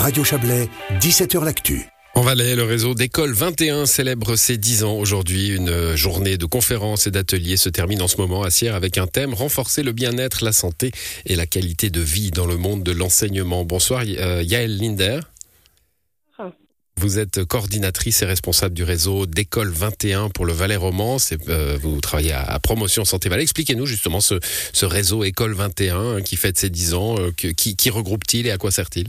Radio Chablais, 17h L'Actu. En Valais, le réseau d'école 21 célèbre ses 10 ans aujourd'hui. Une journée de conférences et d'ateliers se termine en ce moment à Sierre avec un thème renforcer le bien-être, la santé et la qualité de vie dans le monde de l'enseignement. Bonsoir euh, Yael Linder. Vous êtes coordinatrice et responsable du réseau d'école 21 pour le Valais Romance. Euh, vous travaillez à, Promotion Santé Valais. Expliquez-nous justement ce, réseau école 21 hein, qui fête ses 10 ans. Euh, qui regroupe-t-il et à quoi sert-il?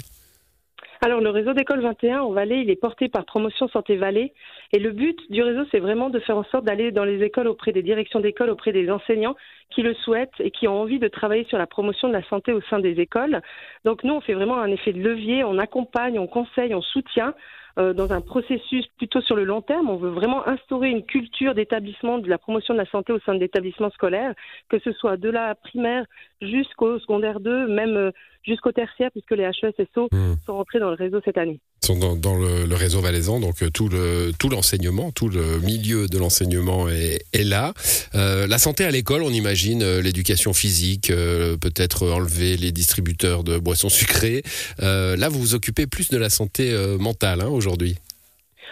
Alors, le réseau d'école 21 en Valais, il est porté par Promotion Santé Valais. Et le but du réseau, c'est vraiment de faire en sorte d'aller dans les écoles auprès des directions d'école, auprès des enseignants qui le souhaitent et qui ont envie de travailler sur la promotion de la santé au sein des écoles. Donc, nous, on fait vraiment un effet de levier. On accompagne, on conseille, on soutient euh, dans un processus plutôt sur le long terme. On veut vraiment instaurer une culture d'établissement de la promotion de la santé au sein de l'établissement scolaire, que ce soit de la primaire jusqu'au secondaire 2, même euh, jusqu'au tertiaire, puisque les HESSO mmh. sont rentrés dans le réseau cette année. Sont dans, le, réseau valaisan, donc euh, tout le tout l'enseignement, tout le milieu de l'enseignement est, là. la santé à l'école, on imagine l'éducation physique, peut-être enlever les distributeurs de boissons sucrées. là, vous vous occupez plus de la santé mentale. Hein, aujourd'hui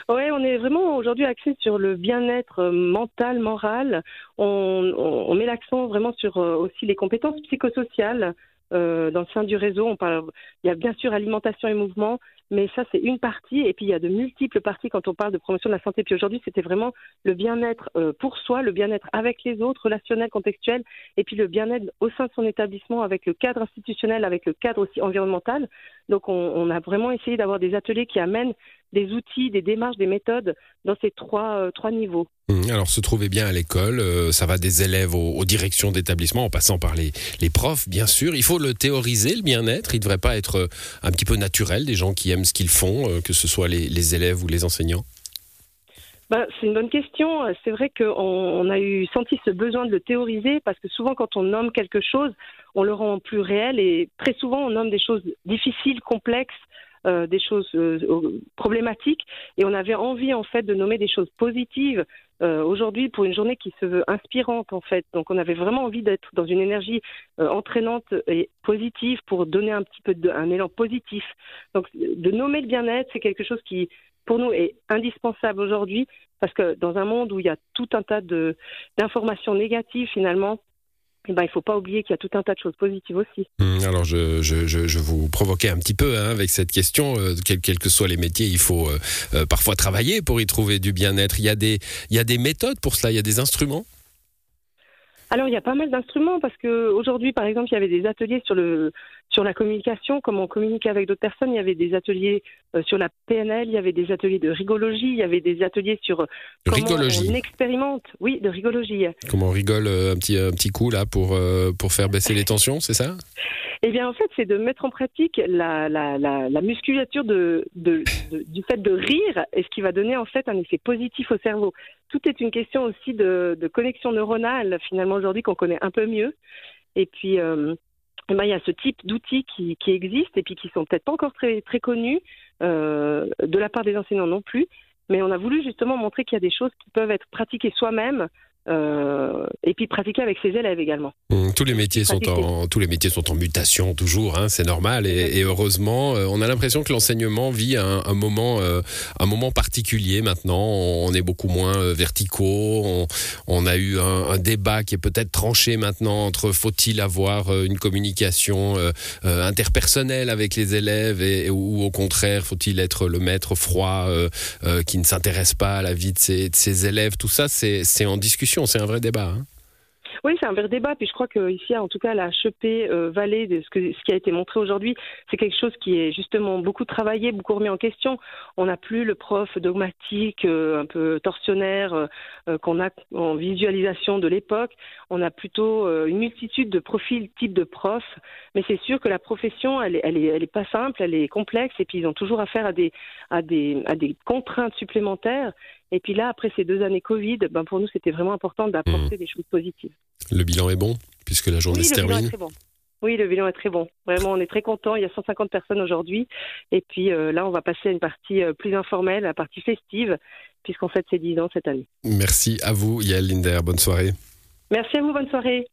oui, on est vraiment aujourd'hui axé sur le bien-être euh, mental, moral. On, met l'accent vraiment sur euh, aussi les compétences psychosociales. Euh, dans le sein du réseau, on parle, il y a bien sûr alimentation et mouvement, mais ça c'est une partie, et puis il y a de multiples parties quand on parle de promotion de la santé. Puis aujourd'hui, c'était vraiment le bien-être pour soi, le bien-être avec les autres, relationnel, contextuel, et puis le bien-être au sein de son établissement avec le cadre institutionnel, avec le cadre aussi environnemental. Donc on, on a vraiment essayé d'avoir des ateliers qui amènent des outils, des démarches, des méthodes dans ces trois, euh, trois niveaux. Mmh, alors, se trouver bien à l'école, euh, ça va des élèves aux, directions d'établissement, en passant par les, les, profs, bien sûr. Il faut le théoriser, le bien-être. Il ne devrait pas être euh, un petit peu naturel, des gens qui aiment ce qu'ils font, que ce soit les, les élèves ou les enseignants ben, c'est une bonne question. C'est vrai qu'on on a eu senti ce besoin de le théoriser parce que souvent, quand on nomme quelque chose, on le rend plus réel et très souvent, on nomme des choses difficiles, complexes, euh, des choses euh, problématiques et on avait envie en fait de nommer des choses positives euh, aujourd'hui pour une journée qui se veut inspirante en fait. Donc on avait vraiment envie d'être dans une énergie entraînante et positive pour donner un petit peu un élan positif. Donc de nommer le bien-être, c'est quelque chose qui pour nous est indispensable aujourd'hui parce que dans un monde où il y a tout un tas d'informations négatives finalement, eh ben, il ne faut pas oublier qu'il y a tout un tas de choses positives aussi. Hum, alors, je, je, je, vous provoquais un petit peu hein, avec cette question. Euh, quels que soient les métiers, il faut euh, euh, parfois travailler pour y trouver du bien-être. Il, y a des, il y a des méthodes pour cela, il y a des instruments? Alors il y a pas mal d'instruments parce que aujourd'hui par exemple il y avait des ateliers sur le sur la communication, comment on communique avec d'autres personnes. Il y avait des ateliers euh, sur la PNL, il y avait des ateliers de rigologie, il y avait des ateliers sur euh, comment on expérimente. Oui, de rigologie. Comment on rigole euh, un petit un petit coup là pour pour faire baisser les tensions, c'est ça? Eh bien, en fait, c'est de mettre en pratique la, la, la, la musculature de, de, du fait de rire, et ce qui va donner en fait un effet positif au cerveau. Tout est une question aussi de, de connexion neuronale, finalement, aujourd'hui, qu'on connaît un peu mieux. Et puis, euh, il y a ce type d'outils qui, existent et puis qui sont peut-être pas encore très, très connus euh, de la part des enseignants non plus. Mais on a voulu justement montrer qu'il y a des choses qui peuvent être pratiquées soi-même euh, et puis pratiquer avec ses élèves également. Mmh, tous les métiers sont en tous les métiers sont en mutation toujours, hein, c'est normal et, heureusement, euh, on a l'impression que l'enseignement vit un, un moment euh, un moment particulier maintenant. On est beaucoup moins verticaux. On, on, a eu un, un débat qui est peut-être tranché maintenant entre faut-il avoir une communication interpersonnelle avec les élèves et, ou au contraire faut-il être le maître froid qui ne s'intéresse pas à la vie de ses, de ses élèves. Tout ça, c'est en discussion c'est un vrai débat. Hein. Oui, c'est un vrai débat. Puis je crois qu'ici, en tout cas, la HEP euh, Vallée, ce, qui a été montré aujourd'hui, c'est quelque chose qui est justement beaucoup travaillé, beaucoup remis en question. On n'a plus le prof dogmatique, euh, un peu torsionnaire euh, qu'on a en visualisation de l'époque. On a plutôt une multitude de profils, types de profs. Mais c'est sûr que la profession, elle est, elle est, pas simple, elle est complexe. Et puis ils ont toujours affaire à des contraintes supplémentaires. Et puis là, après ces deux années Covid, ben pour nous, c'était vraiment important d'apporter mmh. des choses positives. Le bilan est bon, puisque la journée se termine. Oui, le bilan est très bon. Vraiment, on est très content. Il y a 150 personnes aujourd'hui. Et puis euh, là, on va passer à une partie euh, plus informelle, la partie festive, puisqu'on fête ses 10 ans cette année. Merci à vous, Yael Linder. Bonne soirée. Merci à vous. Bonne soirée.